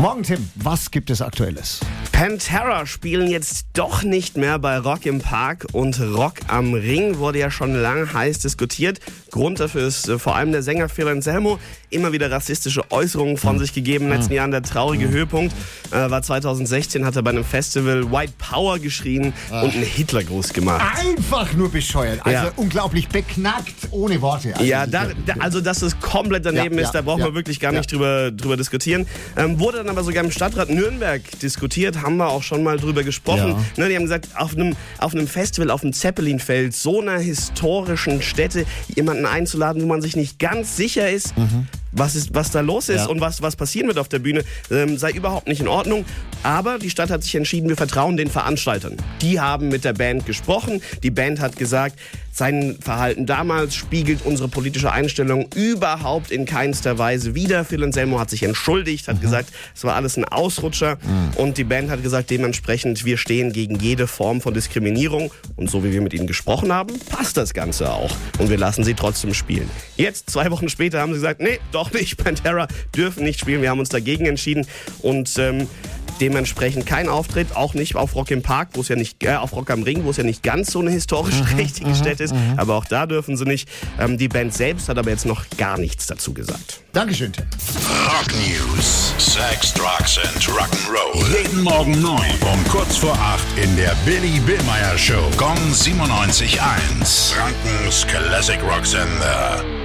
Morgen, Tim, was gibt es Aktuelles? Pantera spielen jetzt doch nicht mehr bei Rock im Park und Rock am Ring wurde ja schon lang heiß diskutiert. Grund dafür ist äh, vor allem der Sänger Phil Anselmo. Immer wieder rassistische Äußerungen von sich gegeben in den letzten Jahren. Der traurige Höhepunkt äh, war 2016, hat er bei einem Festival White Power geschrien und einen Hitlergruß gemacht. Einfach nur bescheuert. Also Ja. unglaublich beknackt, ohne Worte. Also Ja, da, da, also dass es komplett daneben Ja, ist, da ja, brauchen ja. wir wirklich gar nicht drüber, drüber diskutieren. Ähm, wurde dann aber sogar im Stadtrat Nürnberg diskutiert, haben wir auch schon mal drüber gesprochen. Ne, die haben gesagt, auf einem, auf einem Festival, auf dem Zeppelinfeld, so einer historischen Stätte, jemanden einzuladen, wo man sich nicht ganz sicher ist, was, ist, was da los ist Mhm. Ja. und was, was passieren wird auf der Bühne, ähm, sei überhaupt nicht in Ordnung. Aber die Stadt hat sich entschieden, wir vertrauen den Veranstaltern. Die haben mit der Band gesprochen. Die Band hat gesagt, sein Verhalten damals spiegelt unsere politische Einstellung überhaupt in keinster Weise wider. Phil Anselmo hat sich entschuldigt, Mhm. hat gesagt, es war alles ein Ausrutscher. Und die Band hat gesagt, dementsprechend, wir stehen gegen jede Form von Diskriminierung. Und so wie wir mit ihnen gesprochen haben, passt das Ganze auch. Und wir lassen sie trotzdem spielen. Jetzt, zwei Wochen später, haben sie gesagt, nee, doch nicht, Pantera dürfen nicht spielen. Wir haben uns dagegen entschieden. Und ähm, dementsprechend kein Auftritt, auch nicht auf Rock im Park, wo es ja nicht, äh, auf Rock am Ring, wo es ja nicht ganz so eine historisch richtige Stätte ist. Aber auch da dürfen sie nicht. Ähm, die Band selbst hat aber jetzt noch gar nichts dazu gesagt. Dankeschön, Tim. Rock News. Sex, Drugs and Rock'n'Roll. Jeden Morgen 9 um kurz vor 8 in der Billy Billmeyer Show. Gong 97.1. Frankens Classic Rock Sender.